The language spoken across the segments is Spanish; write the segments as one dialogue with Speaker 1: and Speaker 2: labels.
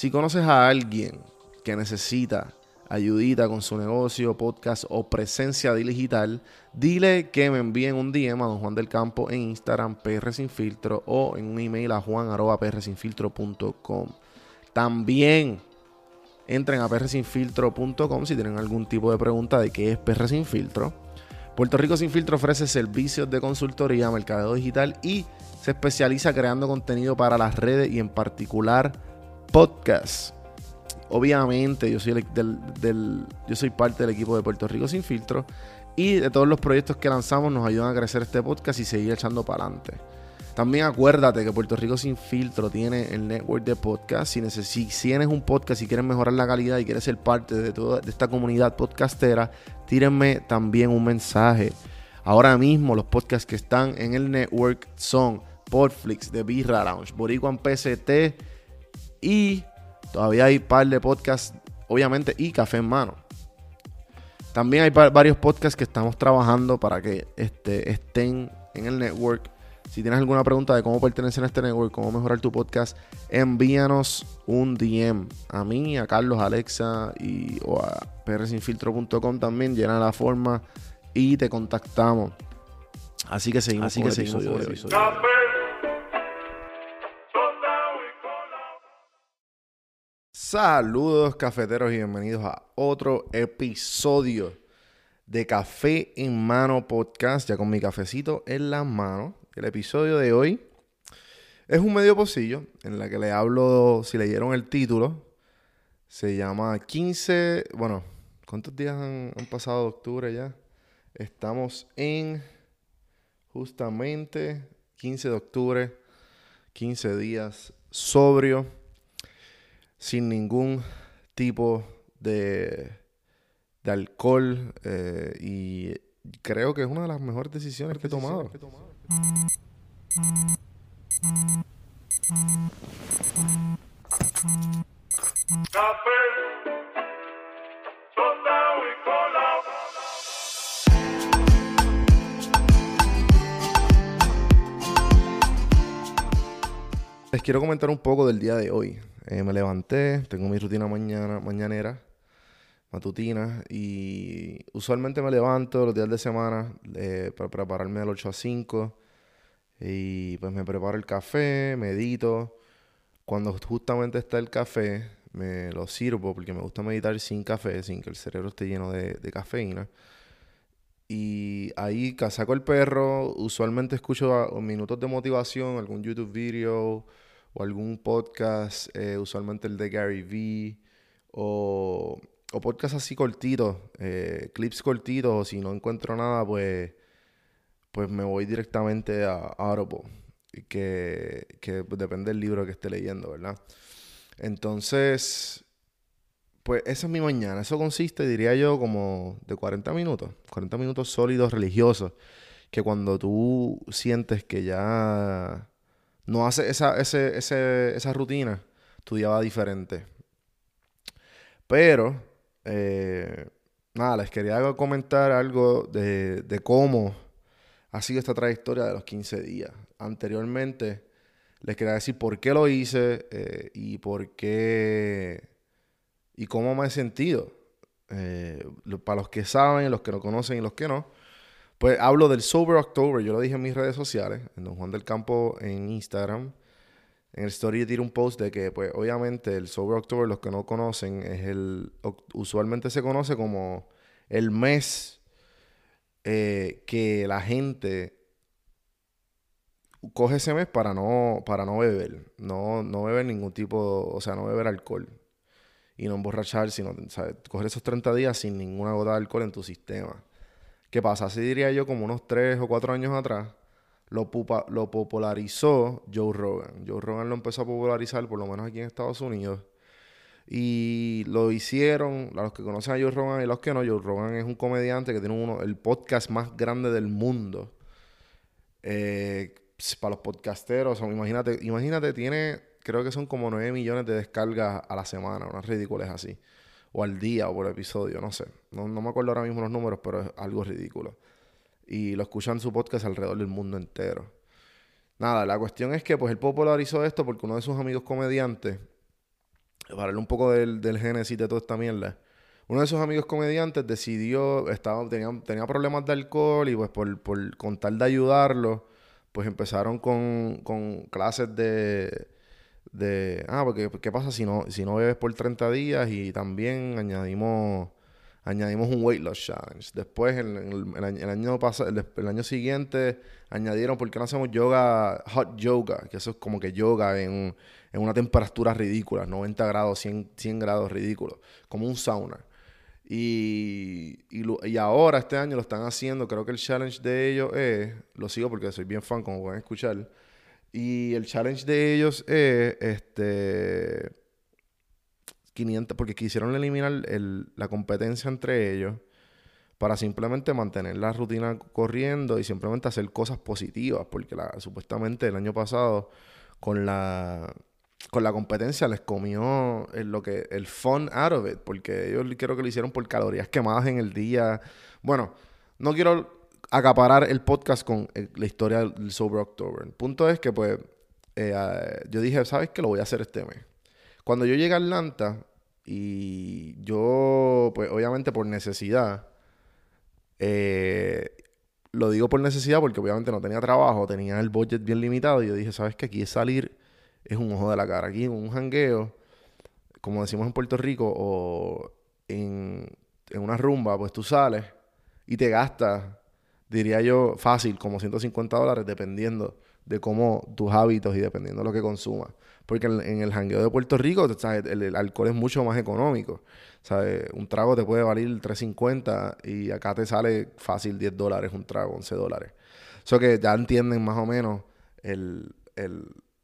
Speaker 1: Si conoces a alguien que necesita ayudita con su negocio, podcast o presencia digital, dile que me envíen un DM a Don Juan del Campo en Instagram, PR Sin Filtro, o en un email a juan.prsinfiltro.com. También entren a prsinfiltro.com si tienen algún tipo de pregunta de qué es PR Sin Filtro. Puerto Rico Sin Filtro ofrece servicios de consultoría, mercadeo digital y se especializa creando contenido para las redes y en particular podcasts. Obviamente, yo soy, del, yo soy parte del equipo de Puerto Rico Sin Filtro y de todos los proyectos que lanzamos nos ayudan a crecer este podcast y seguir echando para adelante. También acuérdate que Puerto Rico Sin Filtro tiene el network de podcast. Si, si tienes un podcast y quieres mejorar la calidad y quieres ser parte de toda esta comunidad podcastera, tírenme también un mensaje. Ahora mismo los podcasts que están en el network son Podflix, de Birra Lounge, Boricuan PCT y Todavía hay un par de podcasts, obviamente, y café en mano. También hay varios podcasts que estamos trabajando para que este, estén en el network. Si tienes alguna pregunta de cómo pertenecer a este network, cómo mejorar tu podcast, envíanos un DM a mí, a Carlos, Alexa y, o a prsinfiltro.com también. Llena la forma y te contactamos. Así que seguimos Así que seguimos el episodio. Saludos cafeteros y bienvenidos a otro episodio de Café en Mano Podcast, ya con mi cafecito en la mano. El episodio de hoy es un medio pocillo en la que le hablo, si leyeron el título, se llama 15, bueno, ¿cuántos días han, han pasado de octubre ya? Estamos en justamente 15 de octubre, 15 días sobrio sin ningún tipo de, de alcohol eh, y creo que es una de las mejores decisiones que he tomado. Les quiero comentar un poco del día de hoy. Eh, me levanté, tengo mi rutina mañana, mañanera, matutina, y usualmente me levanto los días de semana eh, para prepararme del 8 a 5. Y pues me preparo el café, medito. Cuando justamente está el café, me lo sirvo porque me gusta meditar sin café, sin que el cerebro esté lleno de, de cafeína. Y ahí saco el perro, usualmente escucho minutos de motivación, algún YouTube video o algún podcast, eh, usualmente el de Gary Vee, o, o podcast así cortitos, eh, clips cortitos, o si no encuentro nada, pues, pues me voy directamente a Audible, que, que depende del libro que esté leyendo, ¿verdad? Entonces, pues esa es mi mañana. Eso consiste, diría yo, como de 40 minutos, 40 minutos sólidos religiosos, que cuando tú sientes que ya no hace esa, ese, esa rutina, tu día va diferente. Pero, eh, nada, les quería comentar algo de, de, cómo ha sido esta trayectoria de los 15 días. Anteriormente, les quería decir por qué lo hice eh, y por qué y cómo me he sentido. Eh, para los que saben, los que no conocen y los que no, pues hablo del Sober October, yo lo dije en mis redes sociales, en Don Juan del Campo en Instagram. En el story tiro un post de que, pues, obviamente el Sober October, los que no conocen, es el. Usualmente se conoce como el mes eh, que la gente coge ese mes para no, para no beber. No, no beber ningún tipo, o sea, no beber alcohol. Y no emborrachar, sino, ¿sabes? Coger esos 30 días sin ninguna gota de alcohol en tu sistema. ¿Qué pasa? Así diría yo como unos tres o cuatro años atrás, lo, lo popularizó Joe Rogan. Joe Rogan lo empezó a popularizar, por lo menos aquí en Estados Unidos. Y lo hicieron, a los que conocen a Joe Rogan y los que no, Joe Rogan es un comediante que tiene uno, el podcast más grande del mundo. Eh, para los podcasteros, imagínate, imagínate, tiene, creo que son como 9 millones de descargas a la semana, unas ridículas así o al día o por episodio, no sé. No, me acuerdo ahora mismo los números, pero es algo ridículo. Y lo escuchan su podcast alrededor del mundo entero. Nada, la cuestión es que pues él popularizó esto porque uno de sus amigos comediantes para hablar un poco del, del génesis de toda esta mierda. Uno de esos amigos comediantes decidió, estaba, tenía, tenía problemas de alcohol y pues por, por con tal de ayudarlo, pues empezaron con, con clases de, de, ah, porque ¿qué pasa si no, si no bebes por 30 días? Y también añadimos añadimos un weight loss challenge. Después, el, el, año, el, año siguiente, añadieron, ¿por qué no hacemos yoga, hot yoga? Que eso es como que yoga en, en una temperatura ridícula, 90 grados, 100, 100 grados ridículos, como un sauna. Y, y, ahora, este año, lo están haciendo. Creo que el challenge de ellos es, lo sigo porque soy bien fan, como pueden escuchar. Y el challenge de ellos es, este 500, porque quisieron eliminar la competencia entre ellos para simplemente mantener la rutina corriendo y simplemente hacer cosas positivas, porque supuestamente el año pasado con la con la competencia les comió el, lo que el fun out of it, porque ellos creo que lo hicieron por calorías quemadas en el día. Bueno, no quiero acaparar el podcast con eh, la historia del Sober October. El punto es que pues eh, yo dije, ¿sabes qué? Lo voy a hacer este mes. Cuando yo llegué a Atlanta, y yo, pues obviamente por necesidad, eh, lo digo por necesidad porque obviamente no tenía trabajo, tenía el budget bien limitado y yo dije, ¿sabes qué? Aquí es salir, es un ojo de la cara. Aquí un jangueo, como decimos en Puerto Rico, o en, en una rumba, pues tú sales y te gastas, diría yo, fácil, como 150 dólares, dependiendo de cómo tus hábitos y dependiendo de lo que consumas. Porque en, el jangueo de Puerto Rico, El, alcohol es mucho más económico. Un trago te puede valer 3.50 y acá te sale fácil 10 dólares un trago, 11 dólares. Eso que ya entienden más o menos el,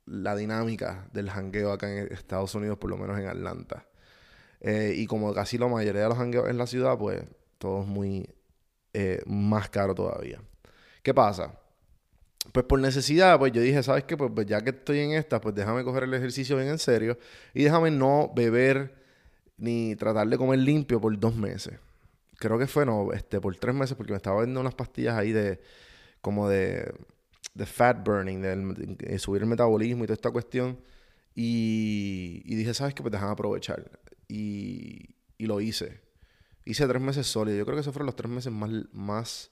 Speaker 1: la dinámica del jangueo acá en Estados Unidos, por lo menos en Atlanta. Eh, y como casi la mayoría de los jangueos en la ciudad, pues todo es muy eh, más caro todavía. ¿Qué pasa? pues por necesidad, pues yo dije, ¿sabes qué? Pues, pues, ya que estoy en esta, pues déjame coger el ejercicio bien en serio y déjame no beber ni tratar de comer limpio por dos meses. Creo que fue, no, este, por tres meses, porque me estaba viendo unas pastillas ahí de, como de, fat burning, de, subir el metabolismo y toda esta cuestión. Y, dije, ¿sabes qué? Pues déjame aprovechar. Y lo hice. Hice tres meses sólidos. Yo creo que esos fueron los tres meses más, más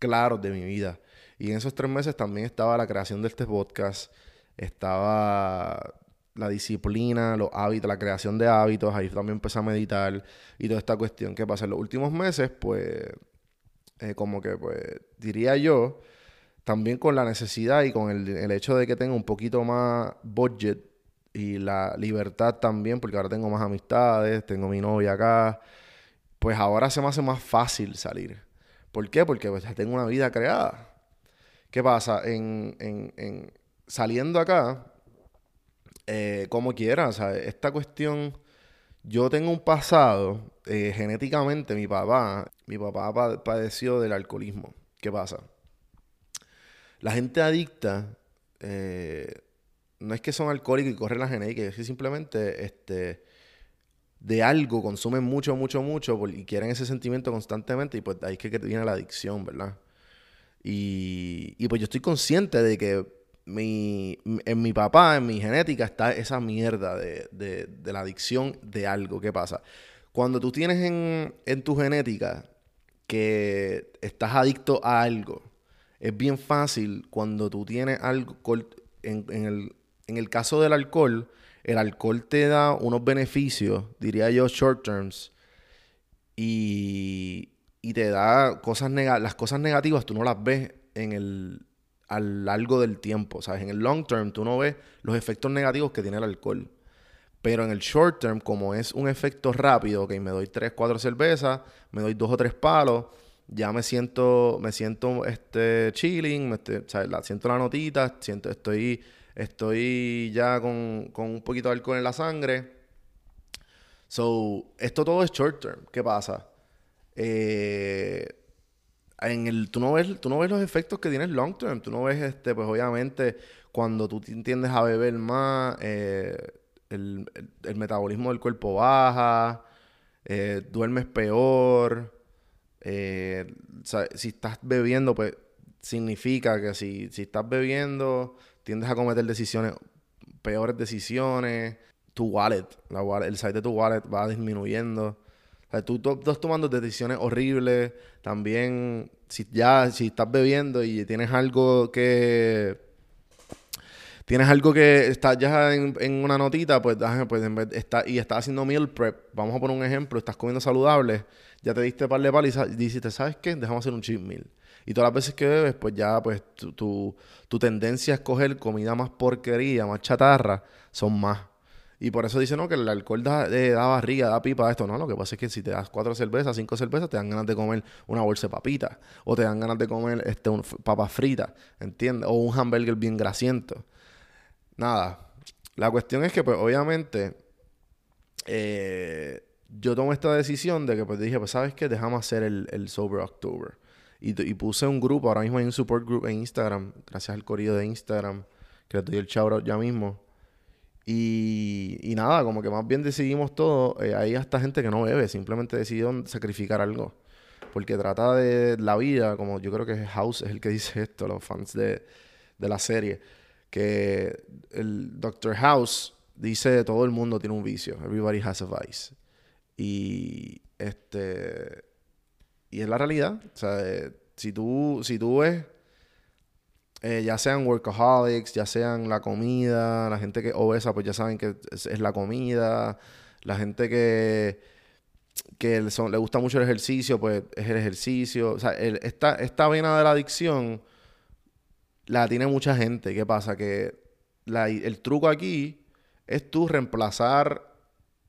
Speaker 1: claros de mi vida. Y en esos tres meses también estaba la creación de este podcast, estaba la disciplina, los hábitos, la creación de hábitos, ahí también empecé a meditar y toda esta cuestión. ¿Qué pasa? En los últimos meses, pues, eh, como que, pues, diría yo, también con la necesidad y con el, el hecho de que tengo un poquito más budget y la libertad también, porque ahora tengo más amistades, tengo mi novia acá, pues ahora se me hace más fácil salir. ¿Por qué? Porque pues, ya tengo una vida creada. ¿Qué pasa? En, en, en saliendo acá, eh, como quieras, esta cuestión, yo tengo un pasado, eh, genéticamente, mi papá, mi papá padeció del alcoholismo. ¿Qué pasa? La gente adicta, eh, no es que son alcohólicos y corren la genética, es que simplemente este, de algo consumen mucho, mucho, mucho y quieren ese sentimiento constantemente y pues ahí es que viene la adicción, ¿verdad? Y, pues yo estoy consciente de que mi, en mi papá, en mi genética, está esa mierda de, la adicción de algo. ¿Qué pasa? Cuando tú tienes en, tu genética que estás adicto a algo, es bien fácil cuando tú tienes alcohol, en, el, en el caso del alcohol, el alcohol te da unos beneficios, diría yo, short terms, y, y te da cosas negativas. Las cosas negativas tú no las ves en el a lo largo del tiempo, ¿sabes? En el long term tú no ves los efectos negativos que tiene el alcohol. Pero en el short term, como es un efecto rápido, ok, me doy tres, cuatro cervezas, me doy dos o tres palos, ya me siento, me siento este chilling, me ¿sabes? La, siento la notita, siento, estoy, estoy ya con, con un poquito de alcohol en la sangre. So, esto todo es short term. ¿Qué pasa? Eh, en el, tú, no ves, tú no ves los efectos que tiene el long term. Tú no ves, este, pues obviamente, cuando tú tiendes a beber más, eh, el, metabolismo del cuerpo baja, eh, duermes peor. si estás bebiendo, pues significa que si, si estás bebiendo, tiendes a cometer decisiones, peores decisiones. tu wallet, el size de tu wallet va disminuyendo. Tú, estás tomando decisiones horribles. También, si ya, si estás bebiendo y tienes algo que tienes algo que está ya en, una notita, pues, pues en vez, está, y estás haciendo meal prep, vamos a poner un ejemplo, estás comiendo saludable, ya te diste par de palizas y dijiste, ¿sabes qué? Dejamos hacer un cheat meal. Y todas las veces que bebes, pues ya, pues tu, tu, tendencia a escoger comida más porquería, más chatarra, son más. Y por eso dicen, no, que el alcohol da, eh, da barriga, da pipa, esto, ¿no? Lo que pasa es que si te das cuatro cervezas, cinco cervezas, te dan ganas de comer una bolsa de papitas. O te dan ganas de comer este, un, papas fritas, ¿entiendes? O un hamburger bien grasiento. Nada. La cuestión es que, pues, obviamente, eh, yo tomé esta decisión de que, pues, dije, pues, ¿sabes qué? Dejamos hacer el, el Sober October. Y, puse un grupo, ahora mismo hay un support group en Instagram, gracias al corrido de Instagram, que le doy el shout ya mismo. Y, y nada, como que más bien decidimos todo. Eh, hay hasta gente que no bebe, simplemente decidieron sacrificar algo. Porque trata de la vida, como yo creo que House es el que dice esto, los fans de, de la serie que el Dr. House dice todo el mundo tiene un vicio. Everybody has a vice. Y este y es la realidad. O sea, eh, si tú, si tú ves, eh, ya sean workaholics, ya sean la comida, la gente que obesa, pues ya saben que es, la comida, la gente que, que le gusta mucho el ejercicio, pues es el ejercicio. O sea, esta, esta vena de la adicción la tiene mucha gente. ¿Qué pasa? Que el truco aquí es tú reemplazar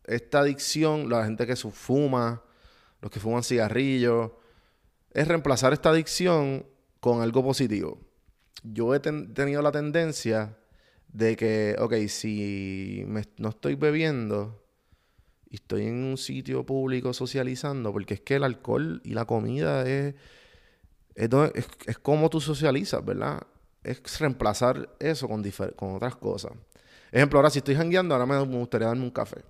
Speaker 1: esta adicción, la gente que fuma, los que fuman cigarrillos, es reemplazar esta adicción con algo positivo. Yo he tenido la tendencia de que, ok, si no estoy bebiendo y estoy en un sitio público socializando, porque es que el alcohol y la comida es, es, como tú socializas, ¿verdad? es reemplazar eso con, con otras cosas. Ejemplo, ahora si estoy jangueando, ahora me, gustaría darme un café.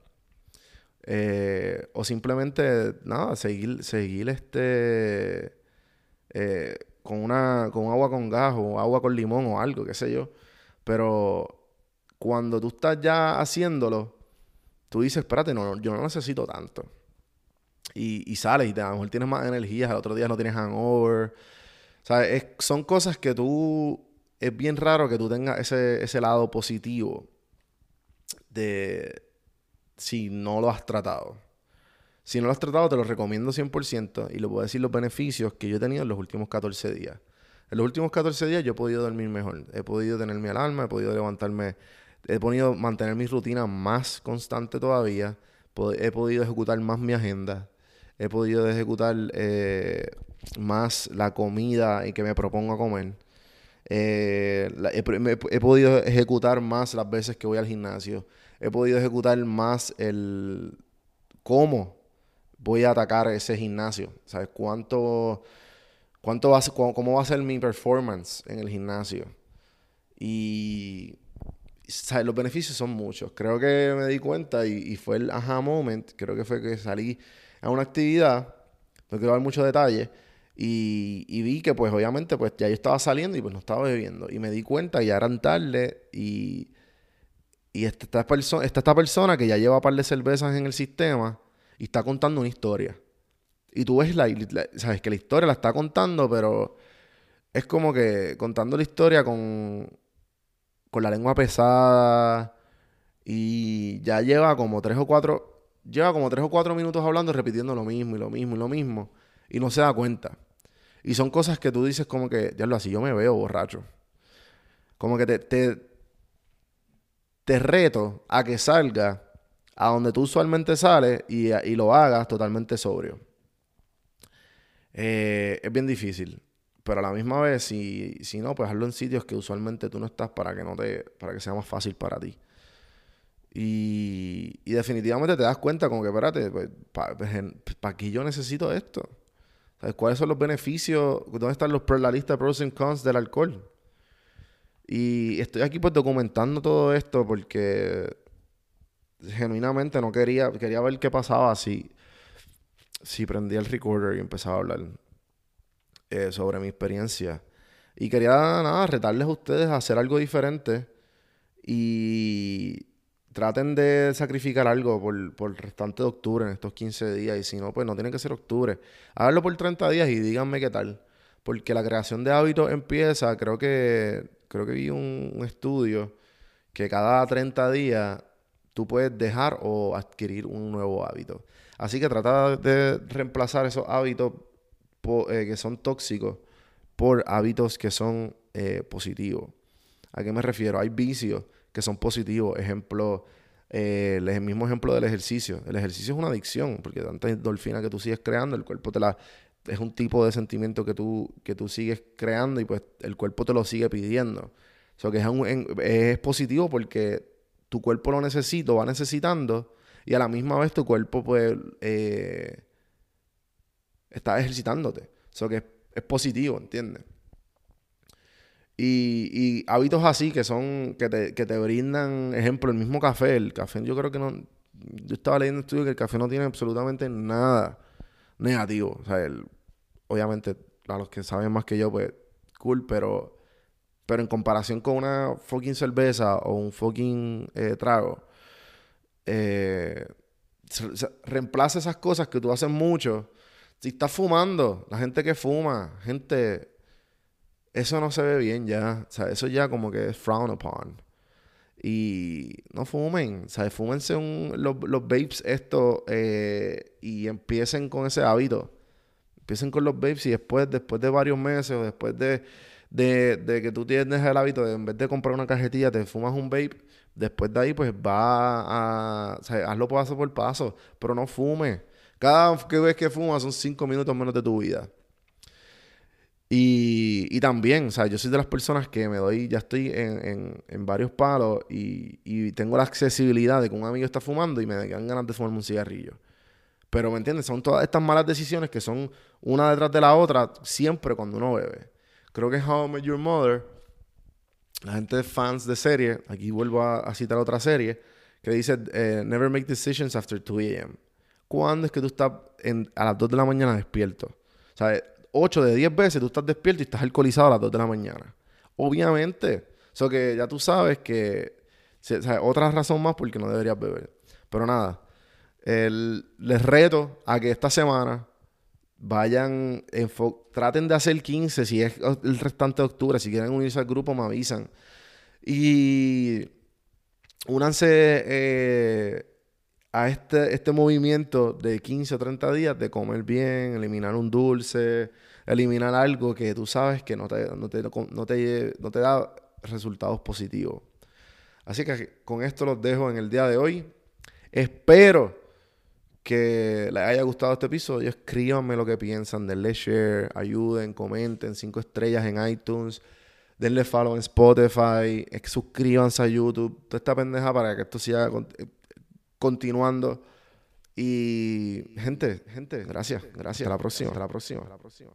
Speaker 1: Eh, o simplemente, nada, seguir, seguir este... Eh, con una con agua con gas o agua con limón o algo, qué sé yo. Pero cuando tú estás ya haciéndolo, tú dices, espérate, no, yo no necesito tanto. Y, y sales y a lo mejor tienes más energía, al otro día no tienes hangover. Sea, son cosas que tú es bien raro que tú tengas ese, ese lado positivo de si no lo has tratado. Si no lo has tratado, te lo recomiendo 100% y le puedo decir los beneficios que yo he tenido en los últimos 14 días. En los últimos 14 días yo he podido dormir mejor. He podido tener mi alarma, he podido levantarme, he podido mantener mi rutina más constante todavía. He podido ejecutar más mi agenda. He podido ejecutar eh, más la comida en que me propongo a comer. Eh, he, podido ejecutar más las veces que voy al gimnasio. He podido ejecutar más el cómo voy a atacar ese gimnasio. ¿Sabes? ¿Cuánto, cuánto va a cómo va a ser mi performance en el gimnasio? Y ¿sabes? los beneficios son muchos. Creo que me di cuenta y, fue el aha moment. Creo que fue que salí a una actividad. No quiero dar muchos detalles y, vi que pues obviamente pues ya yo estaba saliendo y pues no estaba bebiendo. Y me di cuenta que ya eran tarde y, y está, esta, persona, está esta persona que ya lleva un par de cervezas en el sistema y está contando una historia. Y tú ves la, sabes que la historia la está contando, pero es como que contando la historia con, con la lengua pesada y ya lleva como tres o cuatro, lleva como tres o cuatro minutos hablando repitiendo lo mismo y lo mismo y lo mismo y no se da cuenta. Y son cosas que tú dices como que, ya lo así yo me veo borracho. Como que te, te, reto a que salga a donde tú usualmente sales y, lo hagas totalmente sobrio. Eh, es bien difícil. Pero a la misma vez, si, si no, pues hazlo en sitios que usualmente tú no estás para que no te, para que sea más fácil para ti. Y, y definitivamente te das cuenta como que, espérate, pues, ¿para pa, qué yo necesito esto? ¿Cuáles son los beneficios? ¿Dónde están los, la lista de pros y cons del alcohol? Y estoy aquí pues documentando todo esto porque genuinamente no quería, quería ver qué pasaba si, si prendía el recorder y empezaba a hablar eh, sobre mi experiencia. Y quería nada, retarles a ustedes a hacer algo diferente y traten de sacrificar algo por, por el restante de octubre en estos 15 días. Y si no, pues no tiene que ser octubre. Háganlo por 30 días y díganme qué tal. Porque la creación de hábitos empieza, creo que, creo que vi un, estudio que cada 30 días tú puedes dejar o adquirir un nuevo hábito. Así que trata de reemplazar esos hábitos eh, que son tóxicos por hábitos que son eh, positivos. ¿A qué me refiero? Hay vicios que son positivos. Ejemplo, eh, el mismo ejemplo del ejercicio. El ejercicio es una adicción, porque tanta endorfina que tú sigues creando, el cuerpo te la... Es un tipo de sentimiento que tú, que tú sigues creando y pues el cuerpo te lo sigue pidiendo. O sea, que es, es positivo porque tu cuerpo lo necesita, va necesitando y a la misma vez tu cuerpo pues eh, está ejercitándote. O sea, que es, es positivo, ¿entiendes? Y, hábitos así que son, que te, que te brindan, ejemplo, el mismo café. El café, yo creo que no. Yo estaba leyendo un estudio que el café no tiene absolutamente nada negativo. O sea, el, obviamente, a los que saben más que yo, pues, cool, pero. Pero en comparación con una fucking cerveza o un fucking eh, trago, eh, reemplaza esas cosas que tú haces mucho. Si estás fumando, la gente que fuma, gente eso no se ve bien ya. O sea, eso ya como que es frowned upon. Y no fumen, o sea, fúmense los, los vapes esto eh, y empiecen con ese hábito. Empiecen con los vapes y después, después de varios meses o después de, de, que tú tienes el hábito de en vez de comprar una cajetilla, te fumas un vape, después de ahí pues va a... O sea, hazlo paso por paso, pero no fume. Cada vez que fumas son cinco minutos menos de tu vida. Y, y, también, o sea, yo soy de las personas que me doy, ya estoy en, en, varios palos y, y, tengo la accesibilidad de que un amigo está fumando y me dan ganas de fumarme un cigarrillo. Pero, ¿me entiendes? Son todas estas malas decisiones que son una detrás de la otra siempre cuando uno bebe. Creo que How I Met Your Mother, la gente de fans de serie, aquí vuelvo a, citar otra serie, que dice, eh, never make decisions after 2 a.m. ¿Cuándo es que tú estás a las 2 de la mañana despierto? O sea, 8 de 10 veces tú estás despierto y estás alcoholizado a las 2 de la mañana. Obviamente. Eso que ya tú sabes que... otra razón más porque no deberías beber. Pero nada. les reto a que esta semana vayan, traten de hacer 15, si es el restante de octubre, si quieren unirse al grupo me avisan. Y únanse eh, a este, este movimiento de 15 o 30 días de comer bien, eliminar un dulce, eliminar algo que tú sabes que no te, no te, no te, no te da resultados positivos. Así que con esto los dejo en el día de hoy. Espero que les haya gustado este episodio. Escríbanme lo que piensan, denle share, ayuden, comenten, cinco estrellas en iTunes, denle follow en Spotify, suscríbanse a YouTube, toda esta pendeja para que esto siga continuando. Y gente, gente, gracias, gracias. Hasta la próxima, hasta la próxima, hasta la próxima.